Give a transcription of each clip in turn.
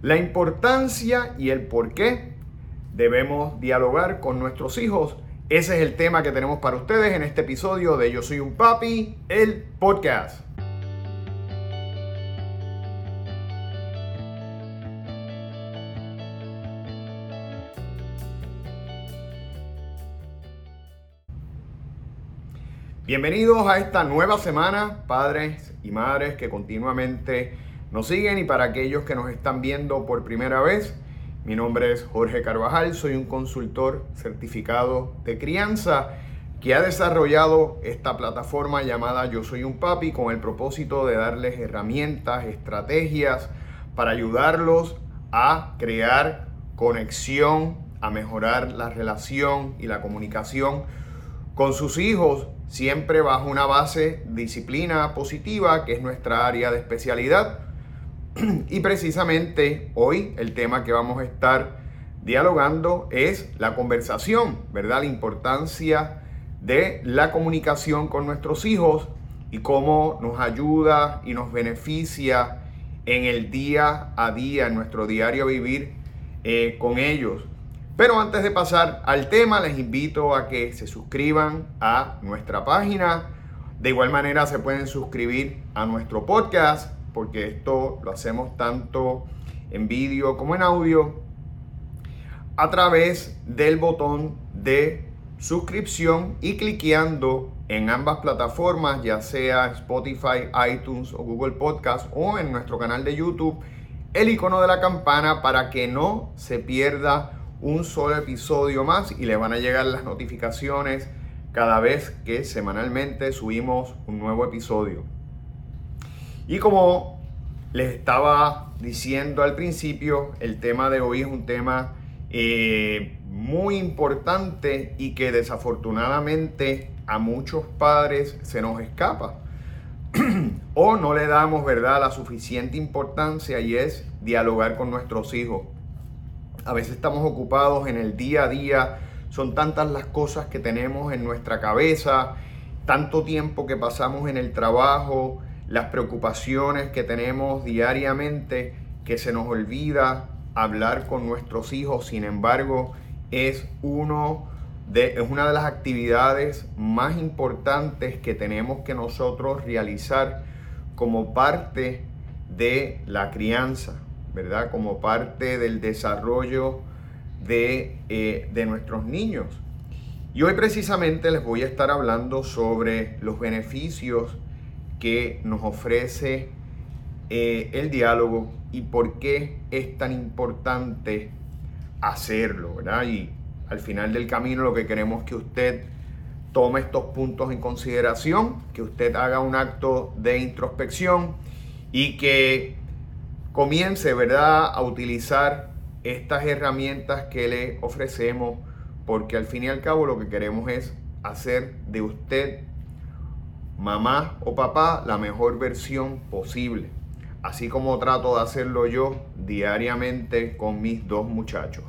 La importancia y el por qué debemos dialogar con nuestros hijos. Ese es el tema que tenemos para ustedes en este episodio de Yo Soy un Papi, el podcast. Bienvenidos a esta nueva semana, padres y madres que continuamente nos siguen y para aquellos que nos están viendo por primera vez, mi nombre es Jorge Carvajal, soy un consultor certificado de crianza que ha desarrollado esta plataforma llamada Yo Soy un Papi con el propósito de darles herramientas, estrategias para ayudarlos a crear conexión, a mejorar la relación y la comunicación con sus hijos siempre bajo una base disciplina positiva, que es nuestra área de especialidad. Y precisamente hoy el tema que vamos a estar dialogando es la conversación, ¿verdad? La importancia de la comunicación con nuestros hijos y cómo nos ayuda y nos beneficia en el día a día, en nuestro diario vivir eh, con ellos. Pero antes de pasar al tema, les invito a que se suscriban a nuestra página. De igual manera se pueden suscribir a nuestro podcast, porque esto lo hacemos tanto en vídeo como en audio, a través del botón de suscripción y cliqueando en ambas plataformas, ya sea Spotify, iTunes o Google Podcast o en nuestro canal de YouTube, el icono de la campana para que no se pierda un solo episodio más y le van a llegar las notificaciones cada vez que semanalmente subimos un nuevo episodio. Y como les estaba diciendo al principio, el tema de hoy es un tema eh, muy importante y que desafortunadamente a muchos padres se nos escapa. O no le damos verdad la suficiente importancia y es dialogar con nuestros hijos. A veces estamos ocupados en el día a día, son tantas las cosas que tenemos en nuestra cabeza, tanto tiempo que pasamos en el trabajo, las preocupaciones que tenemos diariamente, que se nos olvida hablar con nuestros hijos. Sin embargo, es, uno de, es una de las actividades más importantes que tenemos que nosotros realizar como parte de la crianza. ¿verdad? Como parte del desarrollo de, eh, de nuestros niños. Y hoy precisamente les voy a estar hablando sobre los beneficios que nos ofrece eh, el diálogo y por qué es tan importante hacerlo, ¿verdad? Y al final del camino lo que queremos es que usted tome estos puntos en consideración, que usted haga un acto de introspección y que comience, ¿verdad?, a utilizar estas herramientas que le ofrecemos, porque al fin y al cabo lo que queremos es hacer de usted, mamá o papá, la mejor versión posible, así como trato de hacerlo yo diariamente con mis dos muchachos.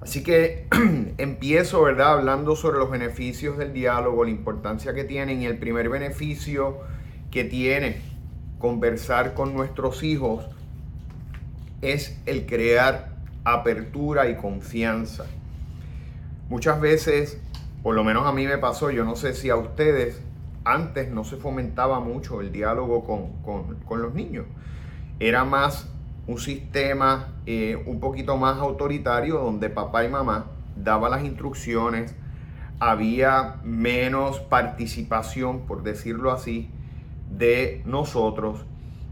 Así que empiezo, ¿verdad?, hablando sobre los beneficios del diálogo, la importancia que tienen y el primer beneficio que tiene conversar con nuestros hijos es el crear apertura y confianza. Muchas veces, por lo menos a mí me pasó, yo no sé si a ustedes, antes no se fomentaba mucho el diálogo con, los niños. Era más un sistema eh, un poquito más autoritario donde papá y mamá daban las instrucciones, había menos participación, por decirlo así, de nosotros.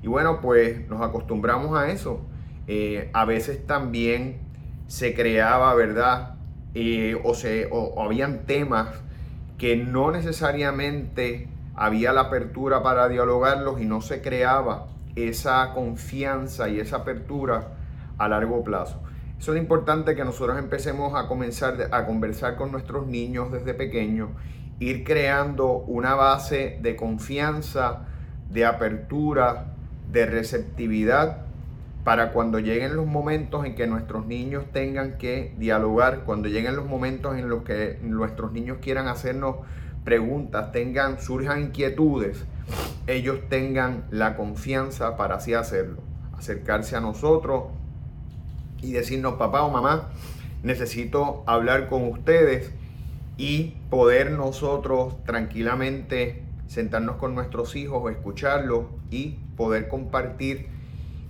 Y bueno, pues nos acostumbramos a eso. Eh, a veces también se creaba, ¿verdad? Eh, o, se, o, habían temas que no necesariamente había la apertura para dialogarlos y no se creaba esa confianza y esa apertura a largo plazo. Eso es importante que nosotros empecemos a comenzar a conversar con nuestros niños desde pequeños, ir creando una base de confianza, de apertura, de receptividad para cuando lleguen los momentos en que nuestros niños tengan que dialogar, cuando lleguen los momentos en los que nuestros niños quieran hacernos preguntas, tengan, surjan inquietudes, ellos tengan la confianza para así hacerlo. acercarse a nosotros y decirnos, papá o mamá, necesito hablar con ustedes y poder nosotros tranquilamente sentarnos con nuestros hijos, escucharlos y poder compartir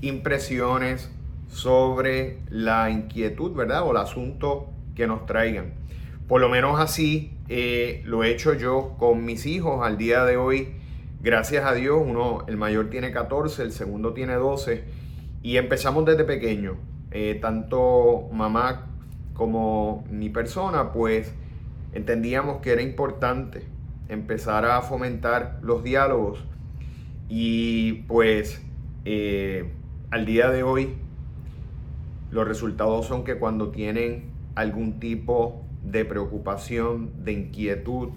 impresiones sobre la inquietud, ¿verdad? O el asunto que nos traigan. Por lo menos así eh, lo he hecho yo con mis hijos al día de hoy. Gracias a Dios, uno, el mayor tiene 14, el segundo tiene 12 y empezamos desde pequeño. Eh, tanto mamá como mi persona, pues entendíamos que era importante empezar a fomentar los diálogos y pues eh, al día de hoy los resultados son que cuando tienen algún tipo de preocupación, de inquietud,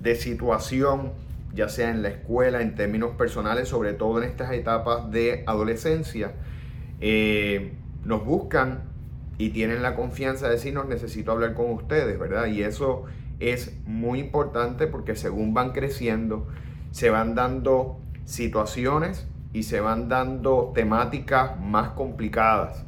de situación, ya sea en la escuela, en términos personales, sobre todo en estas etapas de adolescencia, eh, nos buscan y tienen la confianza de decirnos necesito hablar con ustedes, ¿verdad? Y eso es muy importante porque según van creciendo, se van dando situaciones y se van dando temáticas más complicadas.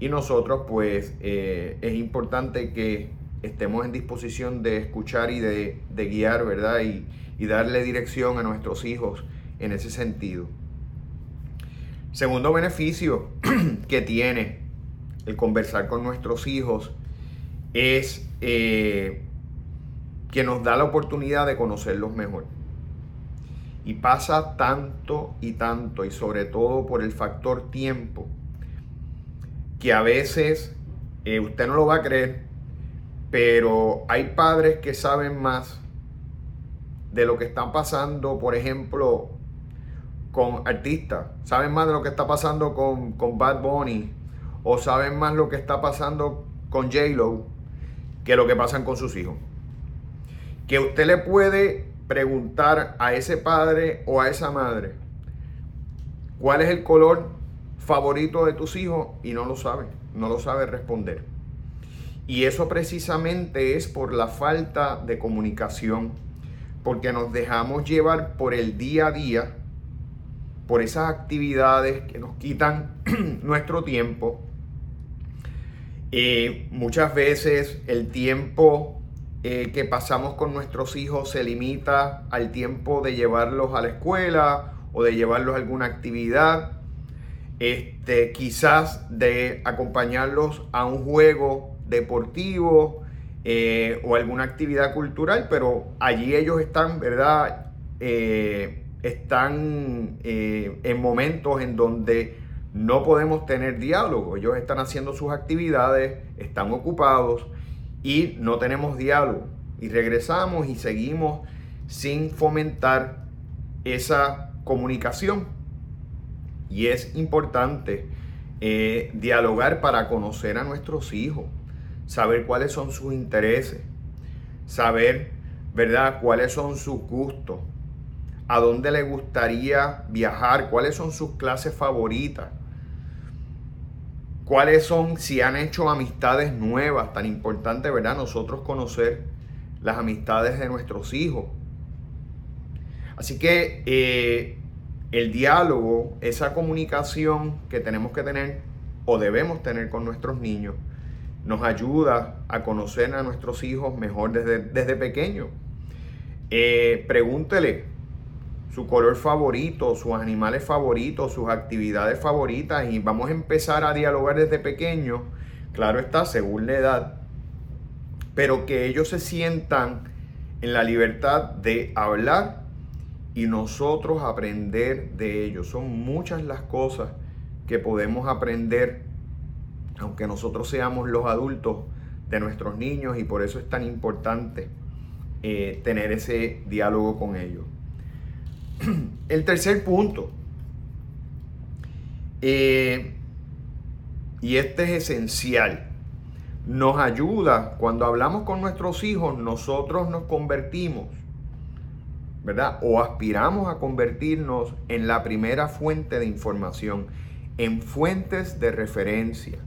Y nosotros pues eh, es importante que estemos en disposición de escuchar y de, guiar, ¿verdad? Y, y darle dirección a nuestros hijos en ese sentido. Segundo beneficio que tiene el conversar con nuestros hijos es eh, que nos da la oportunidad de conocerlos mejor. Y pasa tanto y tanto, y sobre todo por el factor tiempo, que a veces eh, usted no lo va a creer, pero hay padres que saben más de lo que están pasando, por ejemplo, con artistas, saben más de lo que está pasando con, con Bad Bunny, o saben más lo que está pasando con J-Lo que lo que pasan con sus hijos. Que usted le puede preguntar a ese padre o a esa madre cuál es el color favorito de tus hijos y no lo sabe, no lo sabe responder. Y eso precisamente es por la falta de comunicación, porque nos dejamos llevar por el día a día, por esas actividades que nos quitan nuestro tiempo, eh, muchas veces el tiempo eh, que pasamos con nuestros hijos se limita al tiempo de llevarlos a la escuela o de llevarlos a alguna actividad. Este, quizás de acompañarlos a un juego deportivo eh, o alguna actividad cultural, pero allí ellos están, ¿verdad? están en momentos en donde no podemos tener diálogo. Ellos están haciendo sus actividades, están ocupados y no tenemos diálogo. Y regresamos y seguimos sin fomentar esa comunicación. Y es importante eh, dialogar para conocer a nuestros hijos, saber cuáles son sus intereses, saber, ¿verdad?, cuáles son sus gustos, a dónde le gustaría viajar, cuáles son sus clases favoritas cuáles son, si han hecho amistades nuevas, tan importante, ¿verdad? Nosotros conocer las amistades de nuestros hijos. Así que eh, el diálogo, esa comunicación que tenemos que tener o debemos tener con nuestros niños, nos ayuda a conocer a nuestros hijos mejor desde, desde pequeños. Eh, pregúntele, su color favorito, sus animales favoritos, sus actividades favoritas y vamos a empezar a dialogar desde pequeño, claro está, según la edad, pero que ellos se sientan en la libertad de hablar y nosotros aprender de ellos. Son muchas las cosas que podemos aprender, aunque nosotros seamos los adultos de nuestros niños y por eso es tan importante eh, tener ese diálogo con ellos. El tercer punto, eh, y este es esencial, nos ayuda cuando hablamos con nuestros hijos, nosotros nos convertimos, ¿verdad? O aspiramos a convertirnos en la primera fuente de información, en fuentes de referencia.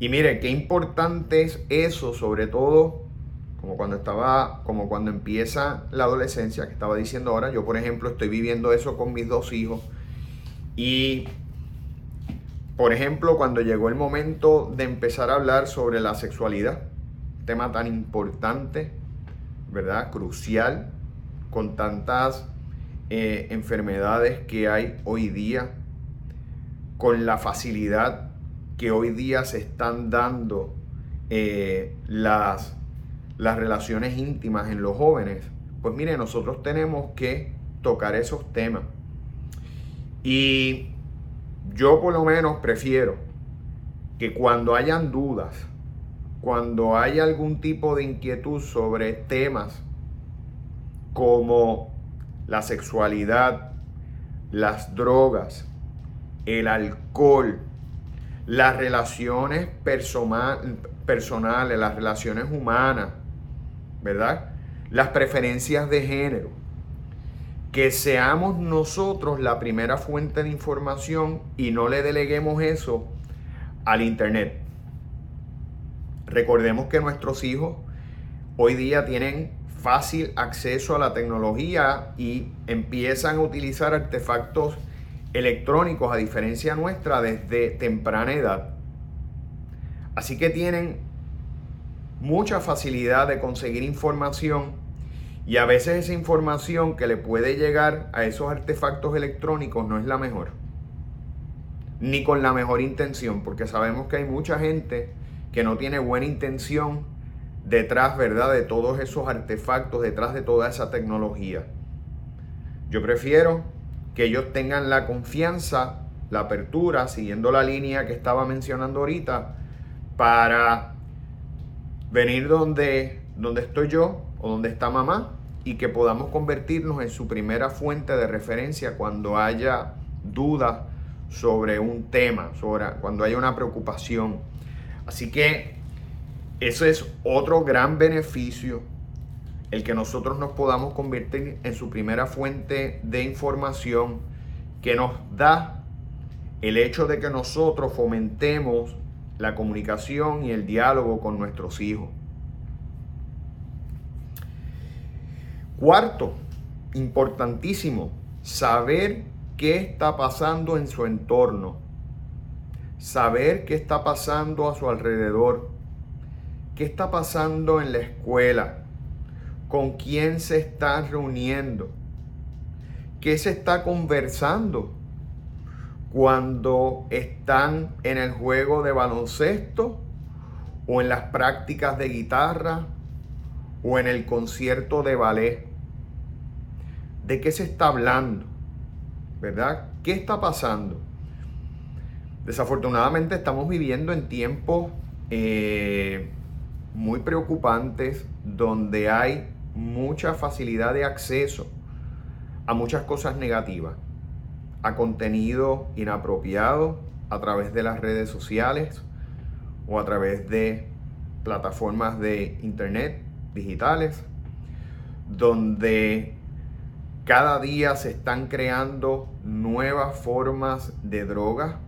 Y mire, qué importante es eso, sobre todo como cuando estaba, como cuando empieza la adolescencia, que estaba diciendo ahora, yo por ejemplo estoy viviendo eso con mis dos hijos Y, por ejemplo, cuando llegó el momento de empezar a hablar sobre la sexualidad, tema tan importante, ¿verdad? Crucial, con tantas eh, enfermedades que hay hoy día, con la facilidad que hoy día se están dando eh, las, las relaciones íntimas en los jóvenes, pues mire, nosotros tenemos que tocar esos temas. Y yo por lo menos prefiero que cuando hayan dudas, cuando hay algún tipo de inquietud sobre temas como la sexualidad, las drogas, el alcohol, las relaciones personales, las relaciones humanas, ¿verdad? Las preferencias de género. Que seamos nosotros la primera fuente de información y no le deleguemos eso al Internet. Recordemos que nuestros hijos hoy día tienen fácil acceso a la tecnología y empiezan a utilizar artefactos electrónicos a diferencia nuestra desde temprana edad. Así que tienen mucha facilidad de conseguir información y a veces esa información que le puede llegar a esos artefactos electrónicos no es la mejor. Ni con la mejor intención, porque sabemos que hay mucha gente que no tiene buena intención detrás, ¿verdad?, de todos esos artefactos, detrás de toda esa tecnología. Yo prefiero que ellos tengan la confianza, la apertura, siguiendo la línea que estaba mencionando ahorita, para venir donde, donde estoy yo o donde está mamá y que podamos convertirnos en su primera fuente de referencia cuando haya dudas sobre un tema, sobre, cuando haya una preocupación. Así que eso es otro gran beneficio, el que nosotros nos podamos convertir en su primera fuente de información que nos da el hecho de que nosotros fomentemos la comunicación y el diálogo con nuestros hijos. Cuarto, importantísimo, saber qué está pasando en su entorno, saber qué está pasando a su alrededor ¿Qué está pasando en la escuela? ¿Con quién se están reuniendo? ¿Qué se está conversando cuando están en el juego de baloncesto o en las prácticas de guitarra o en el concierto de ballet? ¿De qué se está hablando? ¿Verdad? ¿Qué está pasando? Desafortunadamente estamos viviendo en tiempos eh, muy preocupantes donde hay mucha facilidad de acceso a muchas cosas negativas, a contenido inapropiado a través de las redes sociales o a través de plataformas de internet digitales, donde cada día se están creando nuevas formas de droga,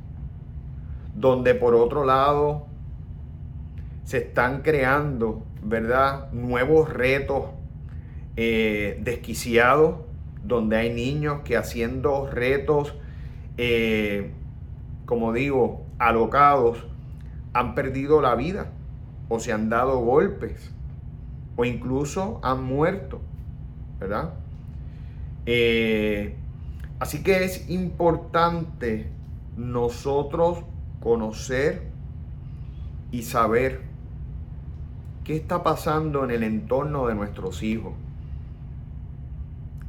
donde por otro lado se están creando, ¿verdad? Nuevos retos eh, desquiciados, donde hay niños que haciendo retos, eh, como digo, alocados, han perdido la vida o se han dado golpes o incluso han muerto, ¿verdad? Eh, así que es importante nosotros conocer y saber ¿Qué está pasando en el entorno de nuestros hijos?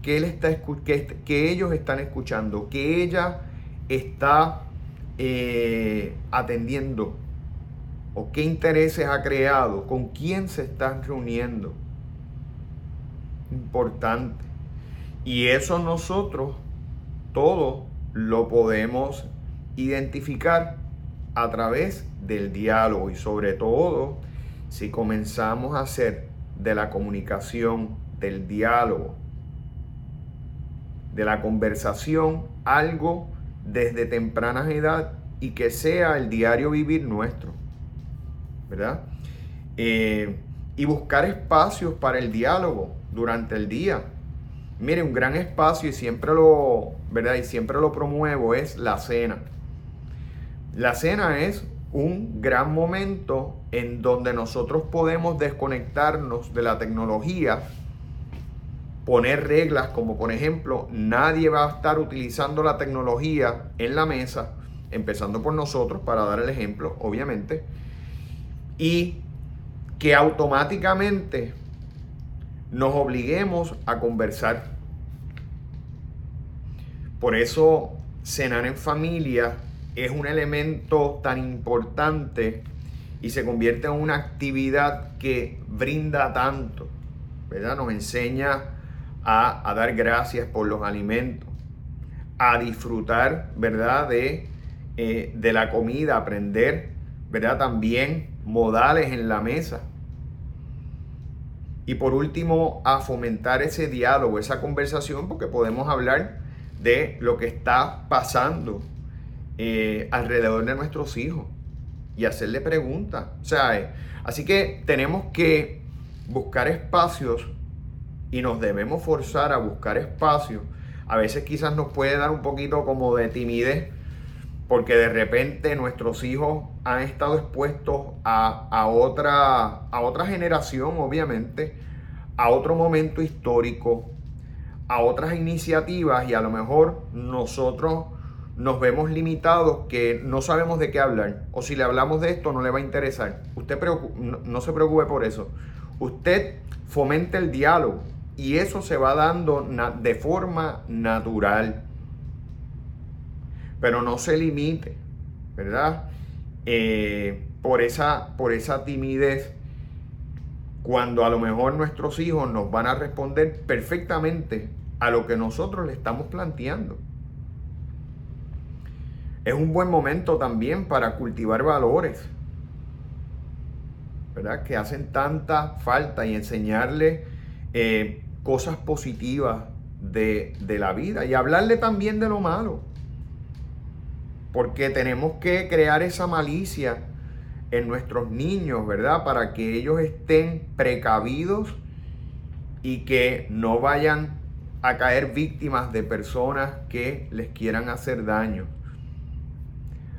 ¿Qué, él está, que, ellos están escuchando? ¿Qué ella está eh, atendiendo? ¿O qué intereses ha creado? ¿Con quién se están reuniendo? Importante. Y eso nosotros todo lo podemos identificar a través del diálogo y sobre todo si comenzamos a hacer de la comunicación, del diálogo, de la conversación algo desde temprana edad y que sea el diario vivir nuestro, ¿verdad? Eh, y buscar espacios para el diálogo durante el día. Mire, un gran espacio, y siempre lo, ¿verdad? Y siempre lo promuevo, es la cena. La cena es un gran momento en donde nosotros podemos desconectarnos de la tecnología, poner reglas como por ejemplo, nadie va a estar utilizando la tecnología en la mesa, empezando por nosotros para dar el ejemplo, obviamente, y que automáticamente nos obliguemos a conversar. Por eso cenar en familia es un elemento tan importante y se convierte en una actividad que brinda tanto, ¿verdad? Nos enseña a, dar gracias por los alimentos, a disfrutar, ¿verdad? De, eh, de la comida, aprender, ¿verdad? También modales en la mesa. Y por último, a fomentar ese diálogo, esa conversación, porque podemos hablar de lo que está pasando eh, alrededor de nuestros hijos y hacerle preguntas. O sea, así que tenemos que buscar espacios y nos debemos forzar a buscar espacios. A veces quizás nos puede dar un poquito como de timidez porque de repente nuestros hijos han estado expuestos a, a, otra, a otra generación, obviamente, a otro momento histórico, a otras iniciativas y a lo mejor nosotros nos vemos limitados que no sabemos de qué hablar. O si le hablamos de esto, no le va a interesar. Usted no, se preocupe por eso. Usted fomente el diálogo y eso se va dando de forma natural. Pero no se limite, ¿verdad? Eh, por, esa, por esa timidez cuando a lo mejor nuestros hijos nos van a responder perfectamente a lo que nosotros le estamos planteando. Es un buen momento también para cultivar valores, ¿verdad? Que hacen tanta falta y enseñarle eh, cosas positivas de, de la vida y hablarle también de lo malo. Porque tenemos que crear esa malicia en nuestros niños, ¿verdad? Para que ellos estén precavidos y que no vayan a caer víctimas de personas que les quieran hacer daño.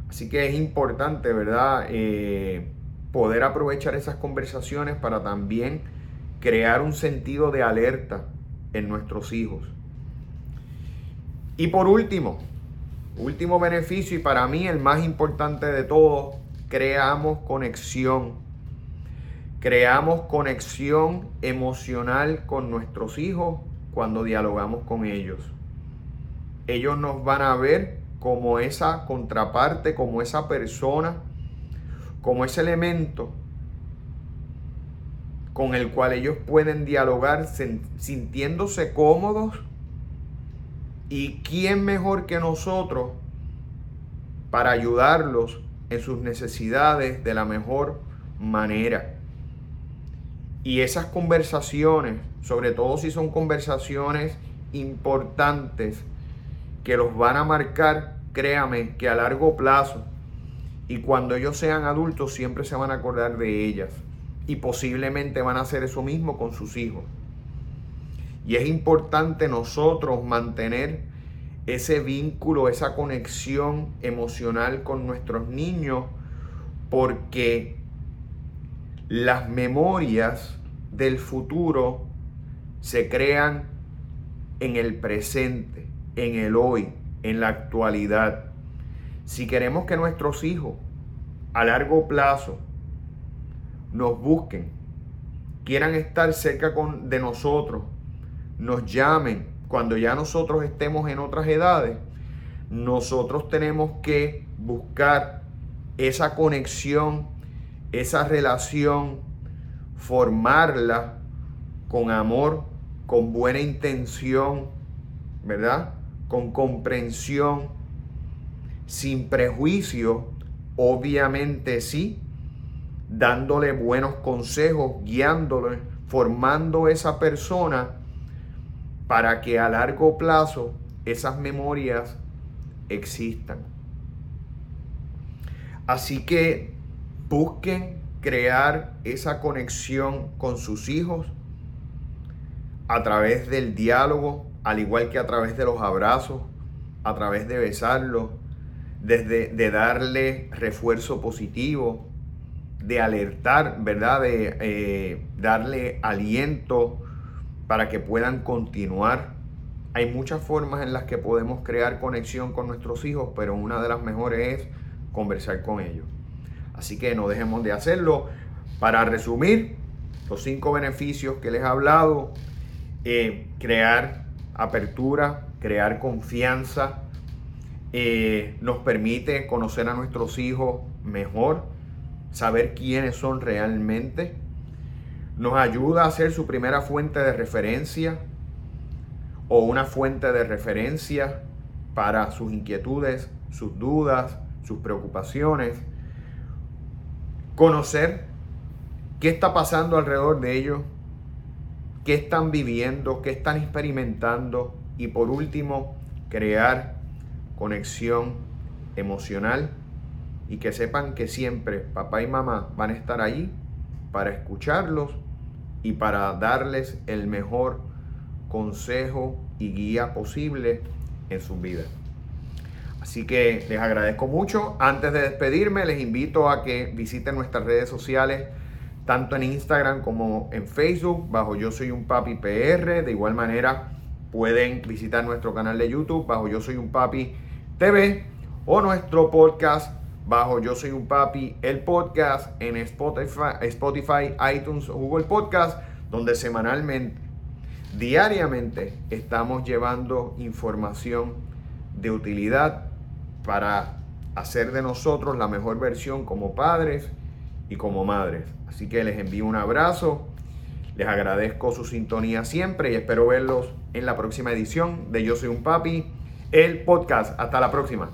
Así que es importante, ¿verdad? Eh, poder aprovechar esas conversaciones para también crear un sentido de alerta en nuestros hijos. Y por último, último beneficio y para mí el más importante de todos, creamos conexión. Creamos conexión emocional con nuestros hijos cuando dialogamos con ellos. Ellos nos van a ver como esa contraparte, como esa persona, como ese elemento con el cual ellos pueden dialogar sintiéndose cómodos. ¿Y quién mejor que nosotros para ayudarlos en sus necesidades de la mejor manera? Y esas conversaciones, sobre todo si son conversaciones importantes, que los van a marcar, créame, que a largo plazo y cuando ellos sean adultos siempre se van a acordar de ellas y posiblemente van a hacer eso mismo con sus hijos. Y es importante nosotros mantener ese vínculo, esa conexión emocional con nuestros niños porque las memorias del futuro se crean en el presente en el hoy, en la actualidad. Si queremos que nuestros hijos a largo plazo nos busquen, quieran estar cerca con, de nosotros, nos llamen cuando ya nosotros estemos en otras edades, nosotros tenemos que buscar esa conexión, esa relación, formarla con amor, con buena intención, ¿verdad? con comprensión, sin prejuicio, obviamente sí, dándole buenos consejos, guiándole, formando esa persona para que a largo plazo esas memorias existan. Así que busquen crear esa conexión con sus hijos a través del diálogo, al igual que a través de los abrazos, a través de besarlo, desde de darle refuerzo positivo, de alertar, ¿verdad? De eh, darle aliento para que puedan continuar. Hay muchas formas en las que podemos crear conexión con nuestros hijos, pero una de las mejores es conversar con ellos. Así que no dejemos de hacerlo. Para resumir, los cinco beneficios que les he hablado, eh, crear apertura, crear confianza, eh, nos permite conocer a nuestros hijos mejor, saber quiénes son realmente, nos ayuda a ser su primera fuente de referencia o una fuente de referencia para sus inquietudes, sus dudas, sus preocupaciones, conocer qué está pasando alrededor de ellos, qué están viviendo, qué están experimentando y por último, crear conexión emocional y que sepan que siempre papá y mamá van a estar ahí para escucharlos y para darles el mejor consejo y guía posible en sus vidas. Así que les agradezco mucho. Antes de despedirme, les invito a que visiten nuestras redes sociales, tanto en Instagram como en Facebook, bajo Yo Soy un Papi PR. De igual manera, pueden visitar nuestro canal de YouTube, bajo Yo Soy un Papi TV, o nuestro podcast bajo Yo Soy un Papi, el podcast en Spotify, iTunes o Google Podcast, donde semanalmente, diariamente, estamos llevando información de utilidad para hacer de nosotros la mejor versión como padres y como madres. Así que les envío un abrazo, les agradezco su sintonía siempre y espero verlos en la próxima edición de Yo Soy un Papi, el podcast. Hasta la próxima.